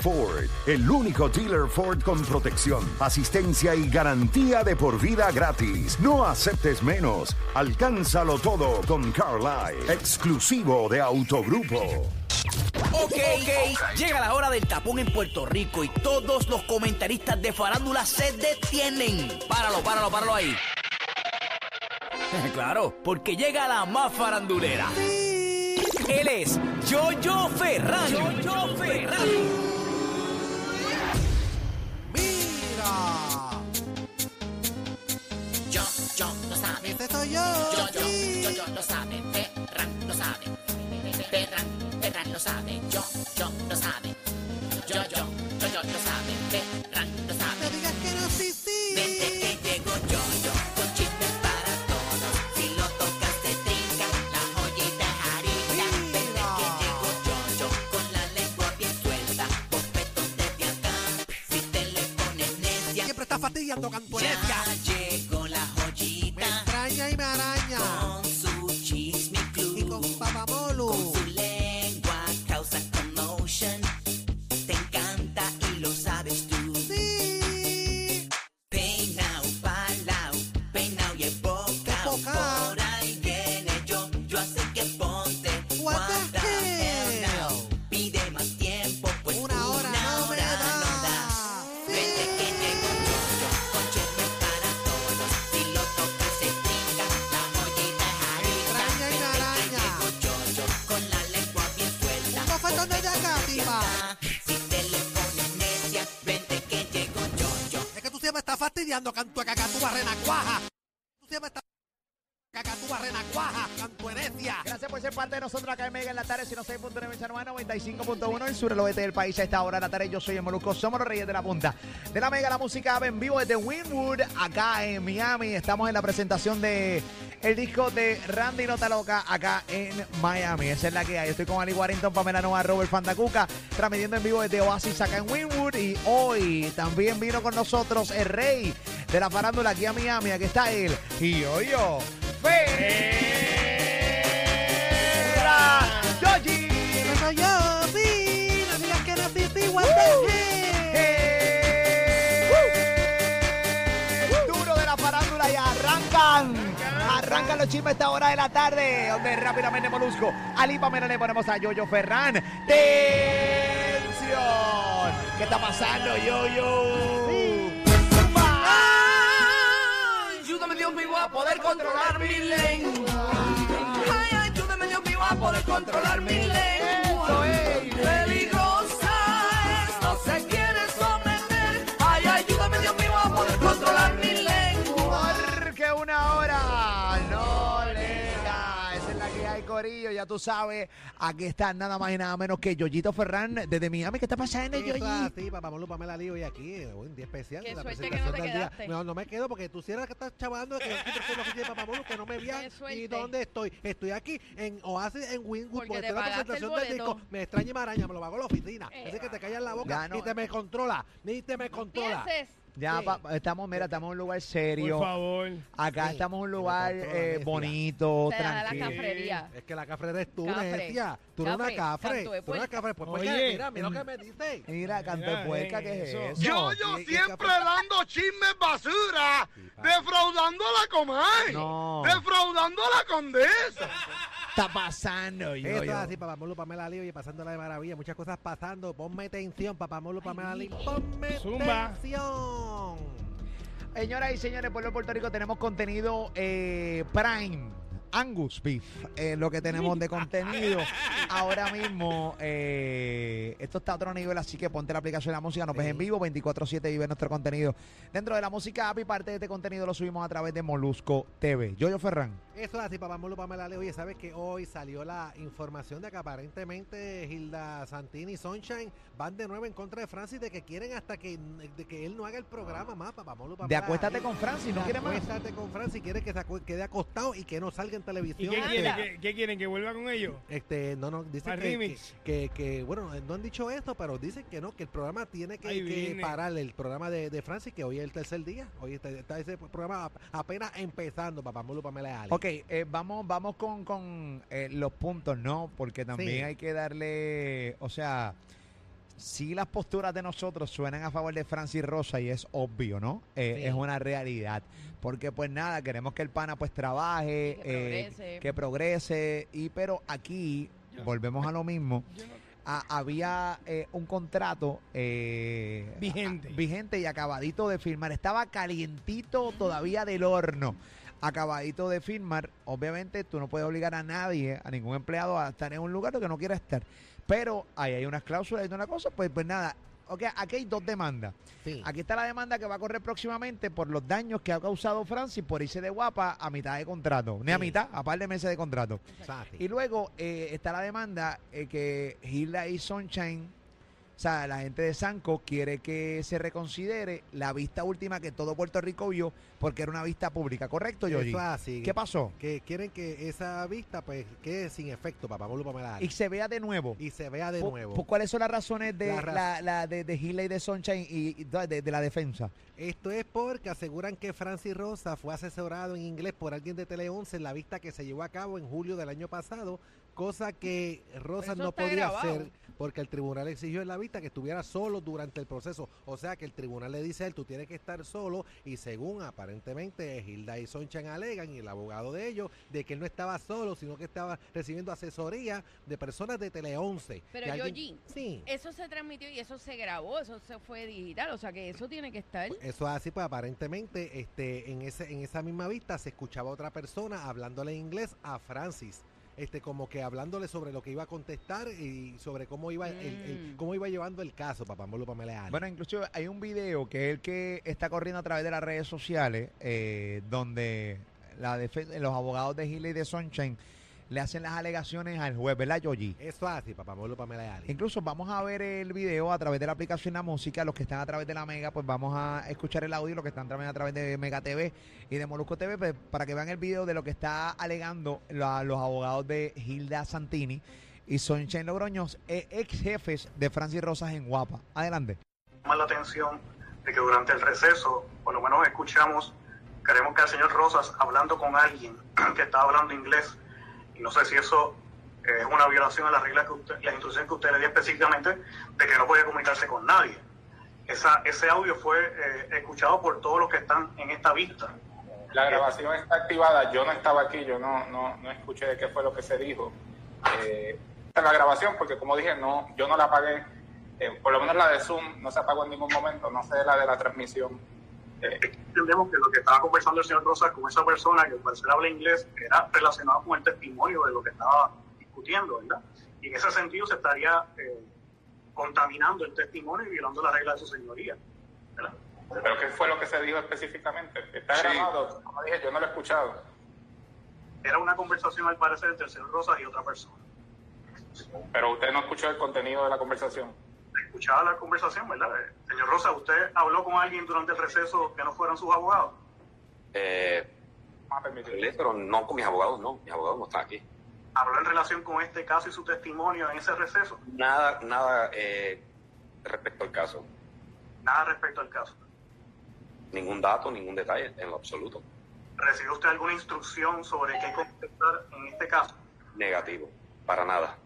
Ford, el único dealer Ford con protección, asistencia y garantía de por vida gratis. No aceptes menos. Alcánzalo todo con Carlisle, exclusivo de Autogrupo. Ok, ok, llega la hora del tapón en Puerto Rico y todos los comentaristas de farándula se detienen. Páralo, páralo, páralo ahí. claro, porque llega la más farandulera. Él es Jojo Ferran. Jojo Ferran. Yo, yo, lo sabe. Este soy yo. Yo, yo, yo, yo, lo sabe. Ferran lo sabe. Ferran, Ferran lo sabe. Yo, yo, lo sabe. Yo, yo, yo, yo, lo sabe. Ferran lo No sabe. digas que no, sí, sí. Vente que llegó yo, yo, con chismes para todos. Si lo tocas te trinca, la joyita. Vente que llegó yo, yo, con la lengua bien suelta. Bofetón desde acá, si te le pones necia. Siempre está fastidiando cantuecia. Fastidiando, cantua cacatúa renacuaja. Tú siempre estás cacatúa renacuaja, cantuenecia. Gracias por ser parte de nosotros acá en Mega en la tarde, 106.9 San Juan, 95.1 el sur, el oeste del país. A esta hora de la tarde yo soy el Molusco, somos los reyes de la punta. De la Mega, la música en vivo desde Winwood, acá en Miami. Estamos en la presentación de el disco de Randy Nota Loca acá en Miami. Esa es la que hay. Yo estoy con Ali Warrington, Pamela Nova, Robert Fandacuca, transmitiendo en vivo desde Oasis acá en Winwood. Y hoy también vino con nosotros el rey de la farándula aquí a Miami. Aquí está él. Y yo, yo. Yogi. Yo, sí. No digas que no, sí, sí, what the hell. Los chismes a esta hora de la tarde. Donde rápidamente Molusco. Ali Pamela le ponemos a Yoyo Ferran. ¡Tensión! ¿Qué está pasando, Yoyo? Ayúdame Dios mío a poder controlar mi lengua. Ay, ayúdame Dios mío a poder controlar mi lengua. Peligrosa tú sabes. Aquí está nada más y nada menos que Yoyito Ferran desde Miami. ¿Qué está pasando, Eso es Yoyi? así, papá Molu, Pamela Lío y aquí, eh, un día especial. Qué la suerte que presentación no te del día. quedaste. No, no me quedo porque tú cierras que estás chavando que yo Papá Molu, que no me vean ni dónde estoy. Estoy aquí en Oasis, en Wingwood, Porque porque te estoy en la presentación del disco. Me extraña y me araña, me lo pago en la oficina. Así que te callas la boca, Ya no. ni te me controla, ni te me controla. Pienses. Ya Sí. pa- estamos, mira, estamos en un lugar serio. Por favor. Acá Sí, estamos en un lugar eh, bonito, Te da la tranquilo. cafrería. Es que la cafre eres tú, necia. Tú eres una Cafre, Tú eres una cafre. Pues, pues, mira, mira lo que me dice. Mira, canto de Mira, puerca, eh, ¿qué es eso. Yo, yo y siempre café. dando chismes basura, defraudando a la Comay, No. defraudando a la condesa. está pasando, yo, Esto es así, papá Molo, Pamela Lío y pasándola de maravilla. Muchas cosas pasando. Ponme tensión, papá Molo, Pamela Lío. Ponme Zumba. tensión. Señoras y señores, pueblo de Puerto Rico, tenemos contenido eh, Prime. Angus Beef, eh, lo que tenemos de contenido. Ahora mismo, eh, esto está a otro nivel, así que ponte la aplicación de la música, nos ves en vivo, 24-7 vive nuestro contenido. Dentro de la música app y parte de este contenido lo subimos a través de Molusco TV. Yoyo Ferran. Eso es así, papá Molo, Pamela Leo. Oye, ¿sabes que hoy salió la información de que aparentemente Hilda Santini y Sunshine van de nuevo en contra de Francis de que quieren hasta que, de que él no haga el programa más, papá Molo, De Pamela acuéstate Leo. con Francis, no De quiere más. Acuéstate con Francis, quiere que se acu- quede acostado y que no salga en ¿Y televisión. qué Este, quieren? ¿Qué, qué quieren? ¿Que vuelva con ellos? Este, no, no, dicen que, remix. que, que, que, bueno, no han dicho esto, pero dicen que no, que el programa tiene que, que parar, el programa de, de Francis, que hoy es el tercer día, hoy está, está ese programa ap- apenas empezando, papá Molo, Pamela Ali. Ok, eh, vamos, vamos con, con eh, los puntos, ¿no? Porque también Sí. hay que darle, o sea, si las posturas de nosotros suenan a favor de Francis Rosa y es obvio, ¿no? Eh, Sí. Es una realidad. Porque pues nada, queremos que el pana pues trabaje, Que eh, progrese. que progrese, y pero aquí Yo- volvemos a lo mismo. Yo Ah, había eh, un contrato eh, Vigente. a- vigente y acabadito de firmar. Estaba calientito todavía del horno. Acabadito de firmar. Obviamente tú no puedes obligar a nadie, a ningún empleado a estar en un lugar que no quiera estar. Pero ahí hay unas cláusulas y una cosa, pues, pues nada. Ok, aquí hay dos demandas. Sí. Aquí está la demanda que va a correr próximamente por los daños que ha causado Francis por irse de guapa a mitad de contrato. Ni a mitad, a par de meses de contrato. Exacto. Y luego eh, está la demanda eh, que Hilda y Sunshine, sea, la gente de Sanco quiere que se reconsidere la vista última que todo Puerto Rico vio porque era una vista pública, ¿correcto, Yoyi? Eso es así. ¿Qué pasó? Que quieren que esa vista pues quede sin efecto, papá Pamela Ali. Y se vea de nuevo. Y se vea de nuevo. po- ¿Cuáles son las razones de La la, la de, de Hilda y de Sunshine y, y de, de la defensa? Esto es porque aseguran que Francis Rosa fue asesorado en inglés por alguien de Tele 11 en la vista que se llevó a cabo en julio del año pasado, cosa que Rosa Eso no podía grabado. hacer porque el tribunal exigió en la vista que estuviera solo durante el proceso. O sea que el tribunal le dice a él, tú tienes que estar solo y según aparentemente Hilda y Sonchan alegan y el abogado de ellos, de que él no estaba solo, sino que estaba recibiendo asesoría de personas de Tele 11. Pero Que alguien- Sí. Eso se transmitió y eso se grabó, eso se fue digital, o sea que eso tiene que estar. Eso es así, pues aparentemente este, en, ese, en esa misma vista se escuchaba otra persona hablándole en inglés a Francis. Este, como que hablándole sobre lo que iba a contestar y sobre cómo iba el, el- Mm. cómo iba llevando el caso, papá Molo Pamela. Bueno, inclusive hay un video que es el que está corriendo a través de las redes sociales, eh, donde la los abogados de Hilda y de Sunshine le hacen las alegaciones al juez, ¿verdad, Yoyi? Eso es así, papá Molo Pamela Ali. Incluso vamos a ver el video a través de la aplicación La Música. Los que están a través de la Mega, pues vamos a escuchar el audio. Los que están también a través de Mega TV y de Molusco TV, pues, para que vean el video de lo que está alegando la- los abogados de Hilda Santini y Sunshine Logroños, eh, ex jefes de Francis Rosas en Guapa. Adelante. llama la atención de que durante el receso, por lo menos escuchamos, queremos que el señor Rosas hablando con alguien que está hablando inglés, y no sé si eso eh, es una violación a las reglas que usted, la instrucción que usted le dio específicamente de que no podía comunicarse con nadie. Esa, ese audio fue eh, escuchado por todos los que están en esta vista. La grabación está activada, yo no estaba aquí, yo no, no, no escuché de qué fue lo que se dijo. Eh, la grabación, porque como dije, no, yo no la apagué, Eh, por lo menos la de Zoom no se apagó en ningún momento, no sé la de la transmisión. Entendemos que lo que estaba conversando el señor Rosas con esa persona que al parecer habla inglés era relacionado con el testimonio de lo que estaba discutiendo, ¿verdad? Y en ese sentido se estaría eh, contaminando el testimonio y violando la regla de su señoría. ¿verdad? pero ¿qué fue lo que se dijo específicamente? Está Sí. grabado, como dije, yo no lo he escuchado. Era una conversación al parecer entre el señor Rosas y otra persona. Pero usted no escuchó el contenido de la conversación. Escuchaba la conversación, ¿verdad? Eh, Señor Rosas, ¿usted habló con alguien durante el receso que no fueran sus abogados? Eh, hablé, pero no con mis abogados, no. Mis abogados no están aquí. ¿Habló en relación con este caso y su testimonio en ese receso? Nada, nada eh, respecto al caso. Nada respecto al caso. Ningún dato, ningún detalle, en lo absoluto. ¿Recibió usted alguna instrucción sobre qué contestar en este caso? Negativo, para nada.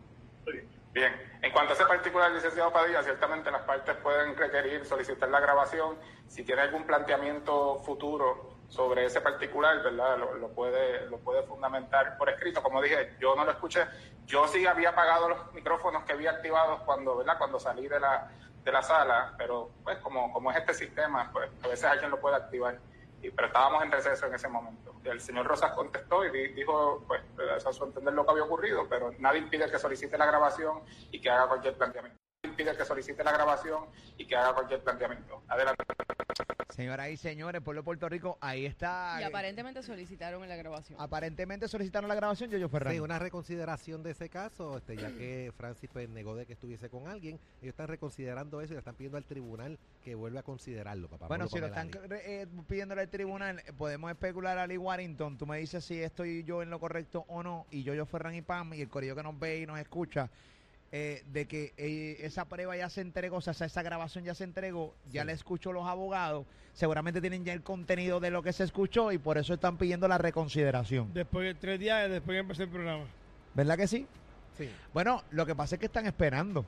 Bien, en cuanto a ese particular, licenciado Padilla, ciertamente las partes pueden requerir, solicitar la grabación. Si tiene algún planteamiento futuro sobre ese particular, ¿verdad? Lo, lo puede, lo puede fundamentar por escrito. Como dije, yo no lo escuché. Yo sí había apagado los micrófonos que había activados cuando, ¿verdad? Cuando salí de la, de la sala, pero pues como, como es este sistema, pues a veces alguien lo puede activar. Y, pero estábamos en receso en ese momento. El señor Rosas contestó y di- dijo, pues, a su entender lo que había ocurrido, pero nadie impide que solicite la grabación y que haga cualquier planteamiento. Impide que solicite la grabación y que haga cualquier planteamiento. Adelante. Señoras y señores, pueblo de Puerto Rico, ahí está. Y aparentemente solicitaron en la grabación. Aparentemente solicitaron la grabación, yo, yo Ferran. Sí, una reconsideración de ese caso, este, ya que Francis pues, negó de que estuviese con alguien. Ellos están reconsiderando eso y le están pidiendo al tribunal que vuelva a considerarlo, papá. Bueno, si lo están eh, pidiéndole al tribunal, podemos especular a Lee Warrington. Tú me dices si estoy yo en lo correcto o no. Y yo, yo, Ferran y Pam, y el corillo que nos ve y nos escucha, eh, de que eh, esa prueba ya se entregó, o sea, esa grabación ya se entregó, ya la escuchó los abogados. Seguramente tienen ya el contenido de lo que se escuchó y por eso están pidiendo la reconsideración. Después de tres días después que empecé el programa. ¿Verdad que sí? Sí. Bueno, lo que pasa es que están esperando.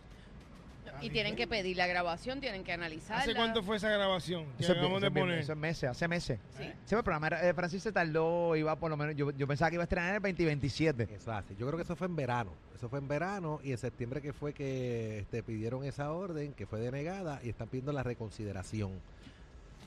Y tienen que pedir la grabación, tienen que analizarla. ¿Hace cuánto fue esa grabación que Eso es, acabamos eso de es bien- poner? eso es meses, hace meses. Sí. Sí, el programa era- eh, Francis se tardó, iba por lo menos, yo, yo pensaba que iba a estrenar el 2027. Eso hace. Yo creo que eso fue en verano. Eso fue en verano y en septiembre que fue que este, pidieron esa orden, que fue denegada y están pidiendo la reconsideración.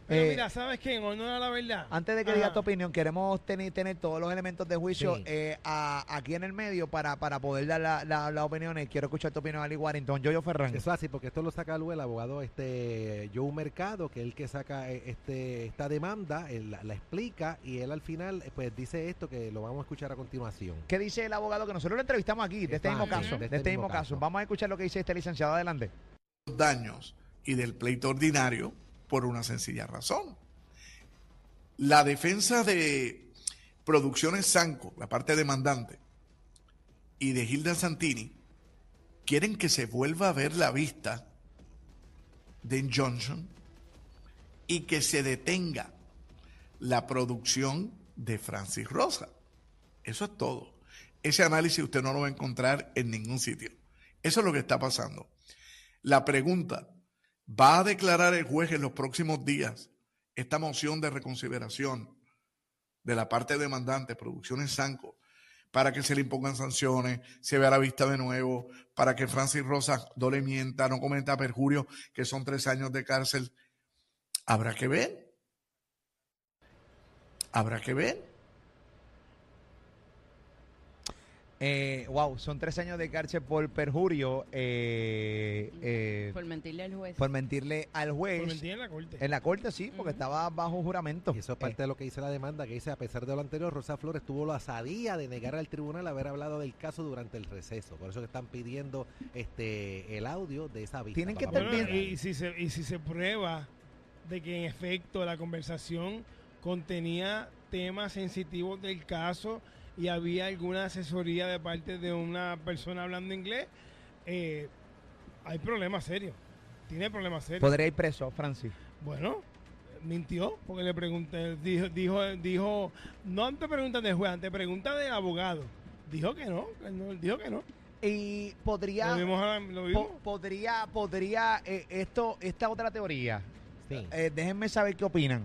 Pero Eh, mira, ¿sabes qué? En honor a la verdad. Antes de que digas tu opinión, queremos tener, tener todos los elementos de juicio Sí. eh, a- aquí en el medio para, para poder dar la, la, las opiniones. Quiero escuchar tu opinión, Ali Warrington. Yo, yo Ferran. Eso así, porque esto lo saca luego el abogado este Joe Mercado, que es el que saca eh, este esta demanda, él la, la explica y él al final pues dice esto que lo vamos a escuchar a continuación. ¿Qué dice el abogado que nosotros lo entrevistamos aquí, de este mismo caso? de De este mismo caso. Vamos a escuchar lo que dice este licenciado. Adelante. daños y del pleito ordinario por una sencilla razón. La defensa de Producciones Sanco, la parte demandante, y de Hilda Santini, quieren que se vuelva a ver la vista de Johnson y que se detenga la producción de Francis Rosa. Eso es todo. Ese análisis usted no lo va a encontrar en ningún sitio. Eso es lo que está pasando. La pregunta, ¿va a declarar el juez en los próximos días esta moción de reconsideración de la parte demandante, Producciones Sanco, para que se le impongan sanciones, se vea la vista de nuevo, para que Francis Rosa no le mienta, no cometa perjurio, que son tres años de cárcel? Habrá que ver. Habrá que ver. Eh, wow, son tres años de cárcel por perjurio, eh, eh, Por mentirle al juez. por mentirle al juez. Por mentir en la corte. En la corte, sí, porque estaba bajo juramento. Y eso es parte de lo que dice la demanda, que dice, a pesar de lo anterior, Rosa Flores tuvo la asadía de negar al tribunal haber hablado del caso durante el receso. Por eso que están pidiendo este el audio de esa vista. Tienen que estar Bueno, bien. y, si se, y si se prueba de que en efecto la conversación contenía temas sensitivos del caso y había alguna asesoría de parte de una persona hablando inglés, eh, hay problemas serios. Tiene problemas serios. Podría ir preso, Francis. Bueno, mintió porque le pregunté, dijo, dijo, dijo, no ante preguntas del juez, ante preguntas del abogado. Dijo que no, que no, dijo que no. Y podría. Lo lo vimos. po- podría, podría, eh, esto, esta otra teoría. Sí. eh, déjenme saber qué opinan.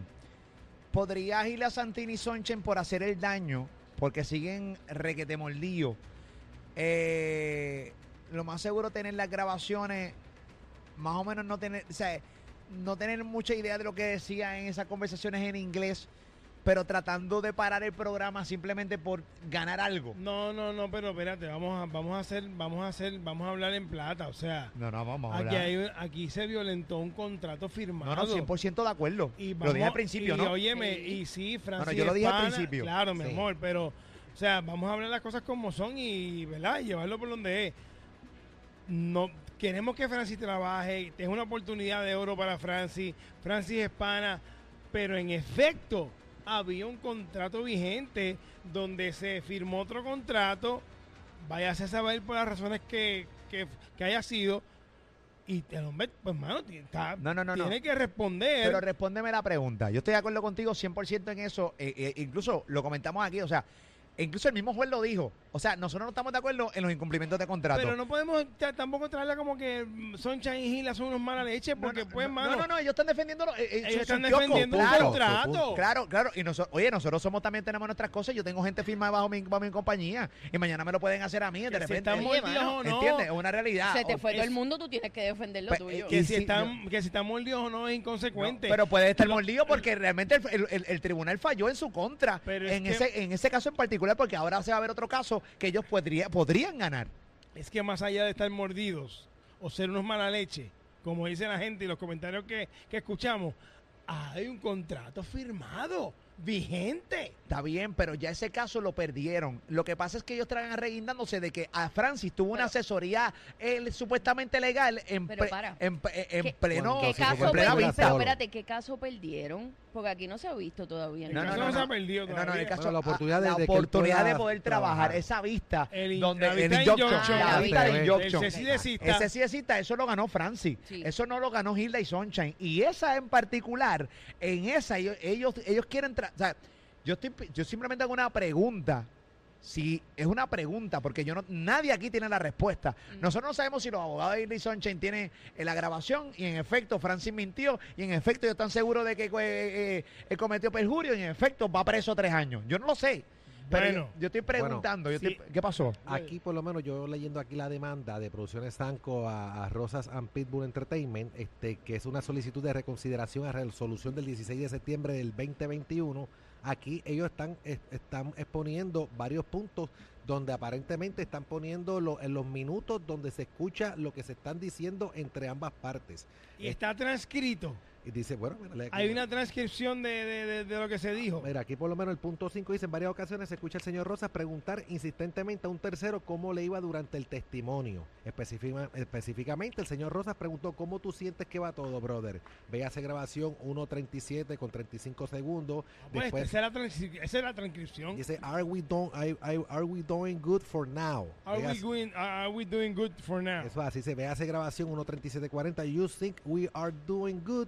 ¿Podría Gila Santini Sonchen por hacer el daño? Porque siguen requete mordido. Eh, lo más seguro tener las grabaciones, más o menos no tener, no tener mucha idea de lo que decía en esas conversaciones en inglés, pero tratando de parar el programa simplemente por ganar algo. No, no, no, pero espérate, vamos a, vamos a hacer, vamos a hacer, vamos a hablar en plata, o sea, No, no, vamos a aquí, hablar. hay aquí se violentó un contrato firmado. No, no, 100% de acuerdo. Y lo vamos- dije al principio, y, ¿no? Óyeme, y sí, no, Francis. yo lo dije al Espana, principio. Claro, mi Sí. amor, pero, o sea, vamos a hablar las cosas como son y, ¿verdad? Y llevarlo por donde es. No, queremos que Francis trabaje, es una oportunidad de oro para Francis, Francis es pana, pero en efecto había un contrato vigente donde se firmó otro contrato, váyase a saber por las razones que, que, que haya sido, y el hombre, pues mano, está- No, no, no, no. tiene que responder. Pero respóndeme la pregunta. Yo estoy de acuerdo contigo 100% en eso. eh, eh, incluso lo comentamos aquí. O sea, incluso el mismo juez lo dijo. O sea, nosotros no estamos de acuerdo en los incumplimientos de contrato. Pero no podemos ta- tampoco traerla como que mm, Sunshine y Gila son unos mala leche, porque pues, mano. No, no, no, ellos están defendiendo. eh, eh, Ellos su- están su defendiendo un Claro, contrato. Claro, claro. Y nosotros, oye, nosotros somos también tenemos nuestras cosas. Yo tengo gente firmada bajo mi, bajo mi compañía y mañana me lo pueden hacer a mí. De Que si repente, están mordidos o no. ¿entiendes? Es una realidad. Se te fue todo el mundo, tú tienes que defender lo Pues, tuyo. Que, Y si si- están, que si están mordidos o no es inconsecuente. Pero puede estar mordido porque realmente el, el- el- el tribunal falló en su contra Pero es en, que- ese, en ese caso en particular, porque ahora se va a ver otro caso que ellos podría, podrían ganar. Es que más allá de estar mordidos o ser unos mala leche, como dice la gente y los comentarios que escuchamos, hay un contrato firmado, vigente. Está bien, pero ya ese caso lo perdieron. Lo que pasa es que ellos traen arreguindándose de que a Francis tuvo una asesoría eh, supuestamente legal en, Pero pre- para. en, en ¿Qué- pleno ¿Qué caso en plena perdieron? vista. Pero espérate, ¿qué caso perdieron? Porque aquí no se ha visto todavía. No, no, no, no se no. ha perdido No, no, en el caso, Bueno, la oportunidad de- la de él oportunidad de poder trabajar, trabajar. esa vista El in- donde la el vista de injunction, injunction, la vista de vista de- injunction. del ceci de cita. Ese sí de cita, eso lo ganó Francis. Sí. Eso no lo ganó Hilda y Sunshine. Y esa en particular, en esa ellos ellos, ellos quieren, tra- o sea, yo estoy yo simplemente hago una pregunta. Si es una pregunta, porque yo no, nadie aquí tiene la respuesta. Mm. Nosotros no sabemos si los abogados de Hilda y Sunshine tienen eh, la grabación y en efecto Francis mintió y en efecto ellos están seguros de que eh, eh, eh, cometió perjurio y en efecto va preso tres años. Yo no lo sé. Pero Bueno. yo, yo estoy preguntando, yo sí. estoy- ¿qué pasó? Aquí, por lo menos, yo leyendo aquí la demanda de Producciones Sanco a, a Rosas and Pitbull Entertainment, este, que es una solicitud de reconsideración a resolución del 16 de septiembre del 2021. Aquí ellos están, es- están exponiendo varios puntos donde aparentemente están poniendo lo- en los minutos donde se escucha lo que se están diciendo entre ambas partes. Y está transcrito. Y dice, bueno, mira, lee aquí. Hay una transcripción de, de- de- de lo que se dijo. Mira, aquí por lo menos el punto 5 dice, en varias ocasiones se escucha al señor Rosas preguntar insistentemente a un tercero cómo le iba durante el testimonio. Específica- específicamente, el señor Rosas preguntó, ¿cómo tú sientes que va todo, brother? Véase grabación 1.37 con 35 segundos. Pues, Después esa, es la transcri- esa es la transcripción. dice, are we, do- I- I- are we doing good for now? Are we, going, are we doing good for now? eso así se véase grabación 1.37.40. You think we are doing good?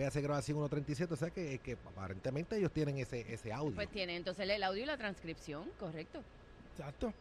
Véase grabación 1.37. O sea que, que aparentemente ellos tienen ese, ese audio. Pues tiene entonces el audio y la transcripción, correcto. Exacto.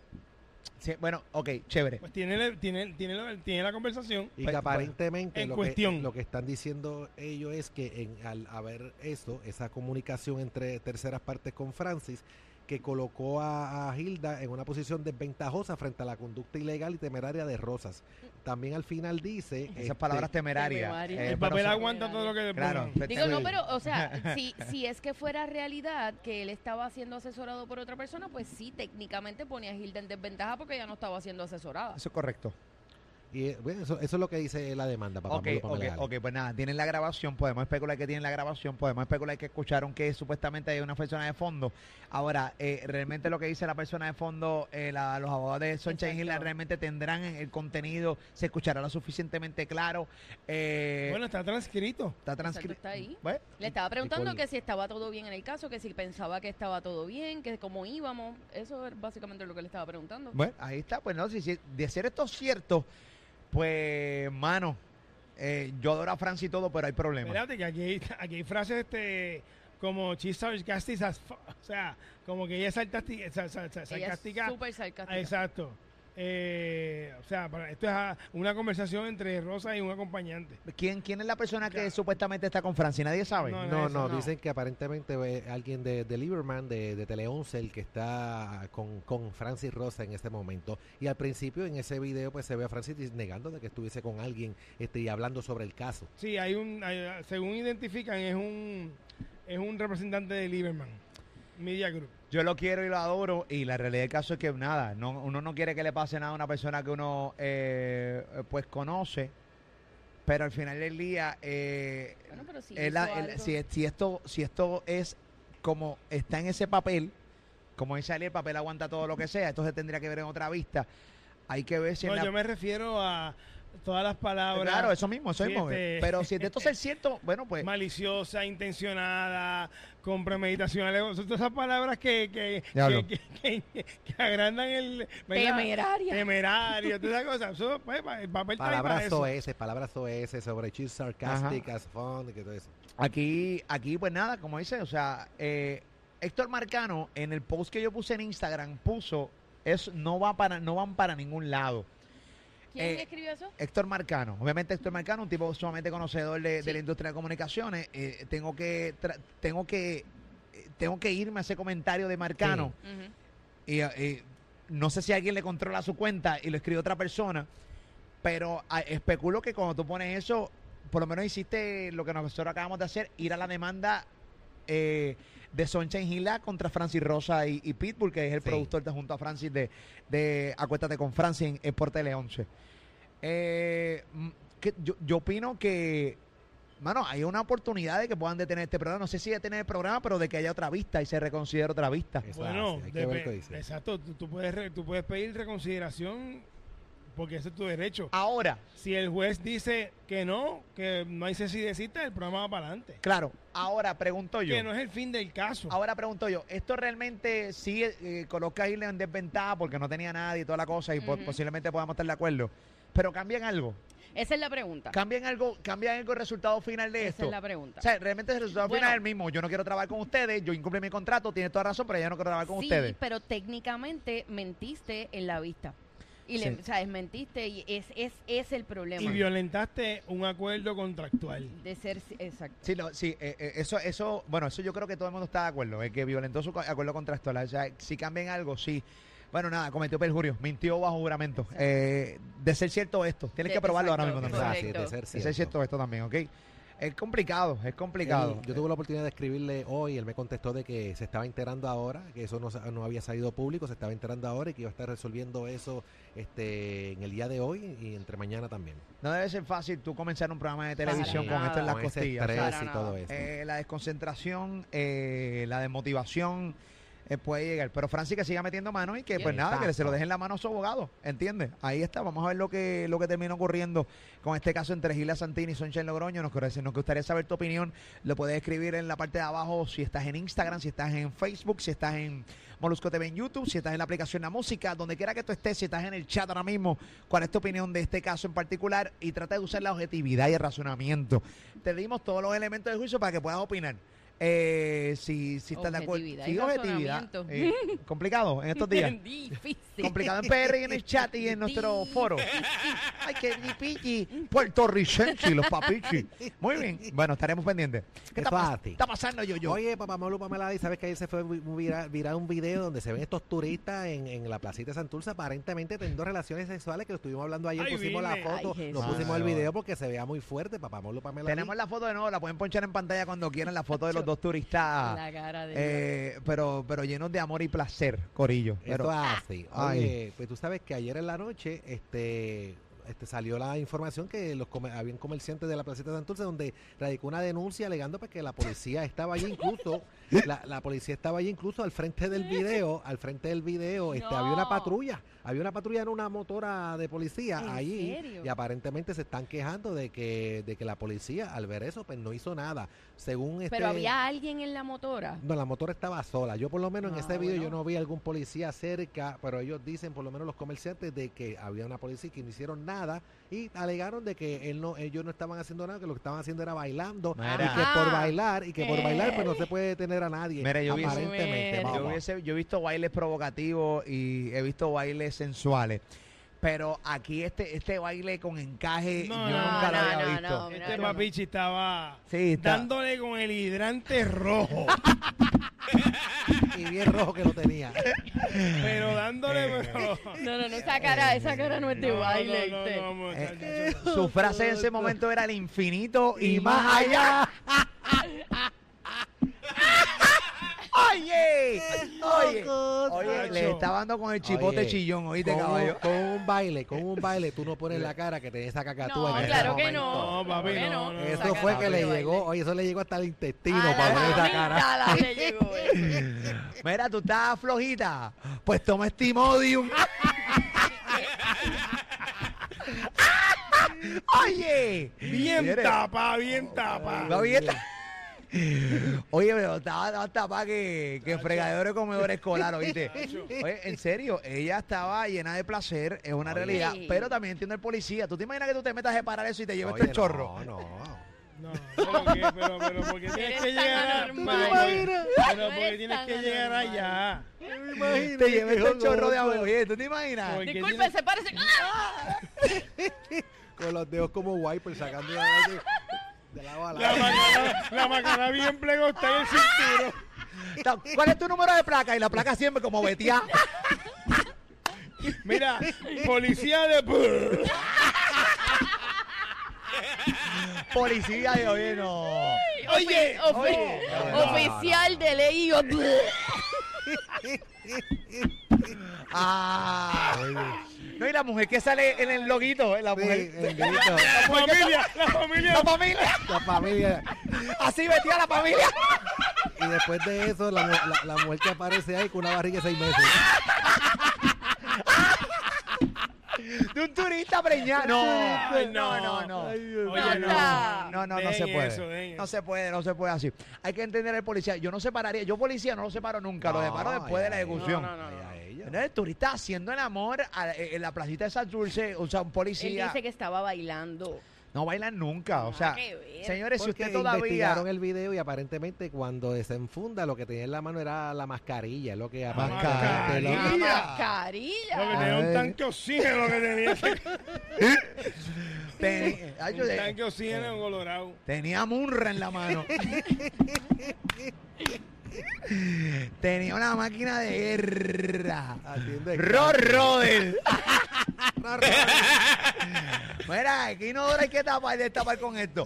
Sí, bueno, ok, chévere. Pues tiene, la- tiene, tiene, la- tiene la conversación. Y Pues, que aparentemente en lo, cuestión. Que, lo que están diciendo ellos es que en, al haber eso, esa comunicación entre terceras partes con Francis, que colocó a, a Hilda en una posición desventajosa frente a la conducta ilegal y temeraria de Rosas. También al final dice... Esas este, palabras temerarias. Temeraria. eh, El papel aguanta todo lo que Claro. Digo, no, pero, o sea, si, si es que fuera realidad que él estaba siendo asesorado por otra persona, pues sí, técnicamente pone a Hilda en desventaja porque ella no estaba siendo asesorada. Eso es correcto. Y eh, bueno, eso, eso es lo que dice la demanda, papá. Ok, Pablo, para ok, pues nada, tienen la grabación, podemos especular que tienen la grabación, podemos especular que escucharon que supuestamente hay una persona de fondo. Ahora, eh, realmente lo que dice la persona de fondo, eh, la- los abogados de Sunshine. Hilda realmente tendrán el contenido, se escuchará lo suficientemente claro. eh, Bueno, está transcrito. está transcrito. está ahí. Bueno, Le estaba preguntando que si estaba todo bien en el caso, que si pensaba que estaba todo bien, que cómo íbamos. Eso es básicamente lo que le estaba preguntando. Bueno, ahí está, pues no, si, si- de ser esto cierto, pues, mano, eh, yo adoro a Francia y todo, pero hay problemas. Espérate, que aquí hay, aquí hay frases este, como she's sarcastic as fu- O sea, como que ella es sarcástica. sa- sa- sa- Ella es sarcástica. súper sarcástica. Exacto. Eh, o sea, para- esto es una conversación entre Rosa y un acompañante. ¿Quién, ¿Quién es la persona que Claro. supuestamente está con Francia? Nadie sabe. No, No, eso no, no. dicen que aparentemente eh, alguien de, de Lieberman, de, de Tele 11, el que está con, con Francis Rosa en este momento. Y al principio en ese video pues se ve a Francis negando de que estuviese con alguien este, y hablando sobre el caso. Sí, hay un, hay- según identifican, es un, es un representante de Lieberman Media Group. Yo lo quiero y lo adoro y la realidad del caso es que nada, no, uno no quiere que le pase nada a una persona que uno eh, pues conoce, pero al final del día, eh, Bueno, pero si él- él- si, si esto, si esto es como está en ese papel, como dice Ali, el papel aguanta todo lo que sea, entonces tendría que ver en otra vista. Hay que ver si en No, la- yo me refiero a todas las palabras. Claro, eso mismo, eso mismo. este- Pero si de esto es cierto, bueno, pues maliciosa, intencionada, con premeditación, son todas esas palabras que, que, que, que, que- que agrandan el... ¿verdad? Temeraria. Temerario, todas esas cosas. Eso, pues, el papel Palabras. OS, palabras OS sobre she's sarcastic as fun, que todo eso. Aquí, aquí, pues nada, como dice, o sea, eh, Héctor Marcano, en el post que yo puse en Instagram, puso, es, no, va para, no van para ningún lado. ¿Quién Eh, escribió eso? Héctor Marcano. Obviamente Héctor Marcano, un tipo sumamente conocedor de, de la industria de comunicaciones. Eh, tengo que tengo que eh, tengo que irme a ese comentario de Marcano. Y, no sé si alguien le controla su cuenta y lo escribió otra persona, pero ah, especulo que cuando tú pones eso, por lo menos hiciste lo que nosotros acabamos de hacer, ir a la demanda eh, de Sunshine Hila contra Francis Rosa y, y Pitbull, que es el Sí. productor de, junto a Francis de, de Acuéstate con Francis en, en por Tele 11. Eh, mm, que yo, yo opino que, mano, hay una oportunidad de que puedan detener este programa. No sé si detener el programa, pero de que haya otra vista y se reconsidere otra vista. Bueno, hay que ver qué dice. exacto, tú, tú puedes, re- tú puedes pedir reconsideración porque ese es tu derecho. Ahora, Si el juez dice que no, que no hay cese y desista, el programa va para adelante. claro, ahora pregunto yo. Que no es el fin del caso. Ahora pregunto yo, ¿esto realmente sí eh, coloca a Isla en desventaja porque no tenía nadie y toda la cosa y posiblemente podamos estar de acuerdo? Pero cambian algo, Esa es la pregunta. cambian algo, cambian algo el resultado final de Esa esto. es la pregunta. O sea, realmente el resultado Bueno. final es el mismo. Yo no quiero trabajar con ustedes, yo incumplí mi contrato, tiene toda razón, pero ya no quiero trabajar con sí, ustedes. pero técnicamente mentiste en la vista. Y le, Sí. o sea, es mentiste y es, es, es el problema. y violentaste un acuerdo contractual. de ser exacto. Sí, no, sí eh, eh, eso, eso, bueno, eso yo creo que todo el mundo está de acuerdo, es que violentó su acuerdo contractual. O sea, si cambian algo, sí. Bueno, nada, cometió perjurio, mintió bajo juramento. Eh, de ser cierto esto, tienes De- que probarlo ahora mismo también. Correcto. de ser De ser cierto. cierto esto también, ¿ok? Es complicado, es complicado. Él- yo tuve la oportunidad de escribirle hoy, él me contestó de que se estaba enterando ahora, que eso no, no había salido público, se estaba enterando ahora y que iba a estar resolviendo eso este en el día de hoy y entre mañana también. No debe ser fácil tú comenzar un programa de Para televisión con nada. esto en las Con ese costillas. estrés ¿sabes? Para y nada. todo eso. Eh, la desconcentración, eh, la desmotivación eh, puede llegar. Pero Francis que siga metiendo mano y que pues nada, que se lo dejen la mano a su abogado, ¿entiendes? Ahí está, vamos a ver lo que lo que termina ocurriendo con este caso entre Gila Santini y Sunshine Logroño. Nos, nos gustaría saber tu opinión. Lo puedes escribir en la parte de abajo si estás en Instagram, si estás en Facebook, si estás en Molusco TV en YouTube, si estás en la aplicación La Música, donde quiera que tú estés, si estás en el chat ahora mismo, cuál es tu opinión de este caso en particular y trata de usar la objetividad y el razonamiento. Te dimos todos los elementos de juicio para que puedas opinar. Eh, si, si estás de acuerdo. Objetividad Sí, objetividad. Eh, complicado en estos días. Difícil. Complicado en PR y en el chat y en nuestro foro. Ay, qué pichi. Puertorricense, los papichi. Muy bien. Bueno, estaremos pendientes. ¿Qué está, pas- está pasando, yo, yo? Oye, papá Malu Pamela, ¿sabes que ayer se fue vi- viral, viral un video donde se ven estos turistas en, en la placita de Santurce aparentemente teniendo relaciones sexuales que lo estuvimos hablando ayer, Ay, pusimos la vine. foto, Ay, nos Jesús. pusimos el video porque se vea muy fuerte, papá Malu Pamela. Tenemos la foto de nuevo, la pueden ponchar en pantalla cuando quieran, la foto de los dos turistas. La cara de eh, pero, pero llenos de amor y placer, Corillo. Pero, Esto es así. Oye, pues tú sabes que ayer en la noche este, este salió la información que los comer- habían comerciantes de la placita de Santurce donde radicó una denuncia alegando pues, que la policía estaba allí incluso, la, la policía estaba allí incluso al frente del video, al frente del video, este, había una patrulla, había una patrulla en una motora de policía ¿En allí serio? y aparentemente se están quejando de que, de que la policía al ver eso pues no hizo nada. Según este Pero había alguien en la motora. no, la motora estaba sola. Yo por lo menos en Ah, este video yo no vi algún policía cerca, pero ellos dicen, por lo menos los comerciantes, de que había una policía que no hicieron nada y alegaron de que él no, ellos no estaban haciendo nada, que lo que estaban haciendo era bailando Mira. y que por bailar y que por bailar pues no se puede detener a nadie. Mira, yo vi- aparentemente. Hubiese- yo he visto bailes provocativos y he visto bailes sensuales. Pero aquí este este baile con encaje No, yo no, nunca lo no, había no, visto. Este papichi estaba Sí, está- dándole con el hidrante rojo. Y bien rojo que lo tenía. pero dándole, pero. No, no, no, esa cara, esa cara no es de baile. no, no, ¿viste? no, vamos, Eh, muchacho. Su frase en ese momento era el infinito y, más allá. Oye, oye, oye, le estaba dando con el chipote Oye, chillón, oíste, con, un- caballo. con un baile, con un baile, tú no pones la cara que te esa cacatúa No, en ese claro que no. No, papi, no, no, Eso fue que le llegó, baile. oye, eso le llegó hasta el intestino A para poner esa cara. amígdala le llegó eso. Mira, tú estás flojita. Pues toma este Imodium. Oye, Bien tapa, bien tapa. ¿va bien? Oye, pero estaba estaba tapada que, que fregadero de comedor escolar, ¿oíste? Oye, en serio, ella estaba llena de placer, es una Oye. realidad, pero también entiendo el policía. ¿Tú te imaginas que tú te metas a parar eso y te llevas Oye, el chorro? No, no. No, pero qué, pero, pero, ¿por qué tienes que llegar pero, porque- pero No porque tienes que llegar allá? Me imagino Te este yo chorro de agua. Oye, ¿tú te imaginas? Porque Disculpe, se parece. Con los dedos como wiper sacando de, de la bala. La macana, la macana bien plegó está en el cinturón. ¿Cuál es tu número de placa? Y la placa siempre como betía. Mira, policía de... Policía y oye, no. Oye, Ofi- oye. Oficial de ley. Ah. No, y la mujer que sale en el loguito, eh, la Sí, mujer. el grito. la familia, la familia. La familia. La familia. Así vestía la familia. Y después de eso, la, mu- la, la mujer que aparece ahí con una barriga de seis meses. De un turista preñado. No, no, no. no, Oye, no. No, no, no se puede. eso, no se puede, no se puede así. Hay que entender el policía. Yo no separaría, yo policía no lo separo nunca, lo No, separo después de la ejecución. no, no, no, el turista haciendo el amor a- en la placita de San Dulce, o sea, un Él policía. dice que estaba bailando. No bailan nunca. O sea, señores, si Porque usted todavía. investigaron el video y aparentemente cuando desenfunda lo que tenía en la mano era la mascarilla, lo que aparentemente mascarilla. lo- Mascarilla. que tenía un tanque de oxígeno, lo que tenía. Ten- Ay, yo un tanque de oxígeno en Colorado. Tenía Munra en la mano. Tenía una máquina de guerra. Atiende Rod cáncer. Roder. Mira, aquí no hay que tapar destapar con esto.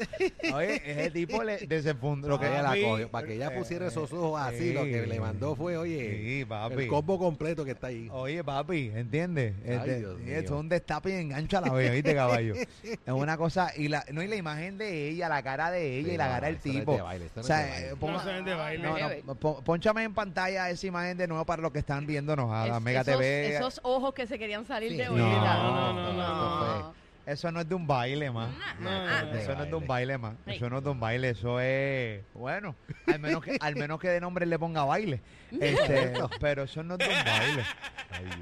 Oye, ese tipo le desenfundó lo que ella la cogió, para que ella pusiera esos ojos así, lo que le mandó fue, oye, Sí, papi. el combo completo que está ahí. Oye, papi, ¿entiendes? Este, esto es un destape y engancha a la vez, ¿viste, caballo? Es una cosa, y la, no, y la imagen de ella, la cara de ella Sí, y la no, cara del no tipo. no o sea, eh, ponga- No se ven de baile. no, no, pon- pónchame en pantalla esa imagen de nuevo para los que están viéndonos a la Es- Mega esos, TV. esos ojos que se querían salir Sí. de No, órbita. no, no, no, no. Eso no es de un baile, más. No, no, no. Eso no es de un baile, más. Eso no es de un baile, eso es. Bueno, al menos que, al menos que de nombre le ponga baile. Este, pero eso no es de un baile.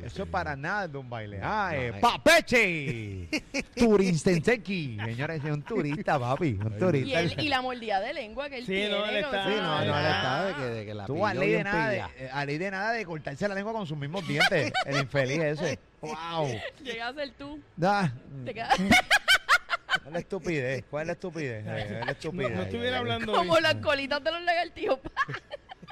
Eso para nada es de un baile. Ah, eh, ay. ¡Papeche! Turistenseki. Señores, es un turista, papi. Un Y, turista. él- y la mordida de lengua que él Sí, tiene. no, él está- Sí, no, no, Ah. le está de que, de que la Tú a ley de nada de, eh, a ley de nada de cortarse la lengua con sus mismos dientes. el infeliz ese. ¡Wow! Llegas a ser tú. Da. Te quedas ¿Cuál es la estupidez? ¿Cuál es la estupidez? Eh, es la No, estupidez. no estuviera hablando como las colitas de los lagartijos.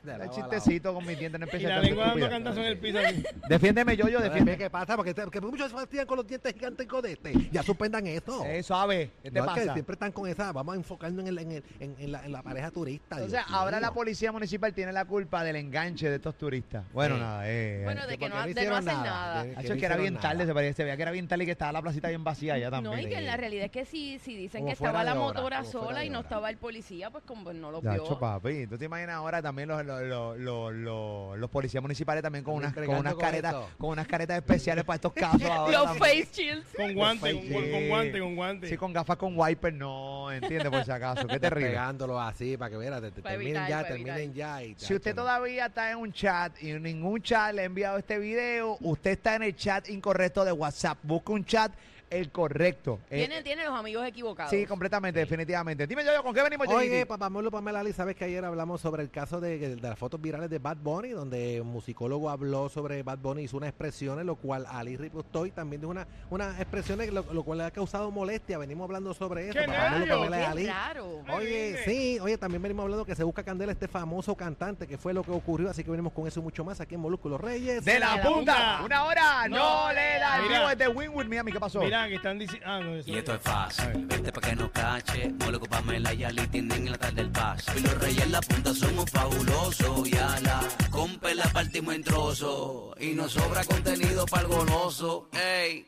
El a chistecito con mi diente no Y empieza la a lengua dando cantazo en el piso aquí. Defiéndeme, yo, yo, defiéndeme. ¿Qué pasa? Porque, te- porque muchos se fastidian con los dientes gigantescos de este. Ya suspendan eso. Eh, suave, ¿qué te No, es que pasa? siempre están con esa. Vamos a enfocarnos en, el- en, el- en- en la, en la pareja turista. O sea, ahora mío. la policía municipal tiene la culpa del enganche de estos turistas. Bueno, Sí. nada, eh. Bueno, de que no, de no hacer nada. De- que era bien nada. tarde, se, parecía, se veía que era bien tarde y que estaba la placita bien vacía ya también. No, y que en la realidad es que si, si dicen que estaba la motora sola y no estaba el policía, pues como no lo vio. papi. ¿Tú te imaginas ahora también los, los, los, los, policías municipales también con unas, con unas con caretas esto. con unas caretas especiales para estos casos ahora Los también? face shields. Con guante, con, Sí. con- con guante, con guante. Sí, con gafas con wiper, no, entiende por si acaso. Qué terrible. Pegándolo así para que veas, te, te Para terminen evitar, ya, terminen evitar. ya. Y, Si usted todavía está en un chat y en ningún chat le ha enviado este video, usted está en el chat incorrecto de WhatsApp. Busca un chat el correcto. Eh, Tiene, tiene los amigos equivocados. sí, completamente, definitivamente. Dime yo, ¿con qué venimos, Oye, papá Molo, Pamela Ali, sabes que ayer hablamos sobre el caso de, de las fotos virales de Bad Bunny, donde un musicólogo habló sobre Bad Bunny, hizo unas expresiones, lo cual Ali Ripustoy también dijo una, unas expresiones, lo, lo cual le ha causado molestia. Venimos hablando sobre eso. ¡Qué Papá Molo! Pamela Qué Ali. raro. Oye, sí, oye, también venimos hablando que se busca candela este famoso cantante, que fue lo que ocurrió, así que venimos con eso mucho más aquí en Molúsculos Reyes. De la la punta, punta. una hora, no, No. le da. Mira. de Winwood, Miami, ¿qué pasó? Mira, que están diciendo. Ah, no, eso Y esto es fácil, vete pa' que no cache, mole con Pamela y Ali tienen en la tarde el paso. Y los reyes en la punta somos fabulosos, y a la compa la partimos en trozos. Y nos sobra contenido para el goloso, ey.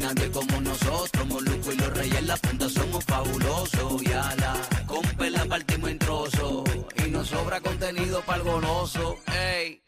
Nadie como nosotros, Moluco y los reyes en la punta somos fabulosos, y a la compa la partimos en trozos. Y nos sobra contenido para el goloso, ey.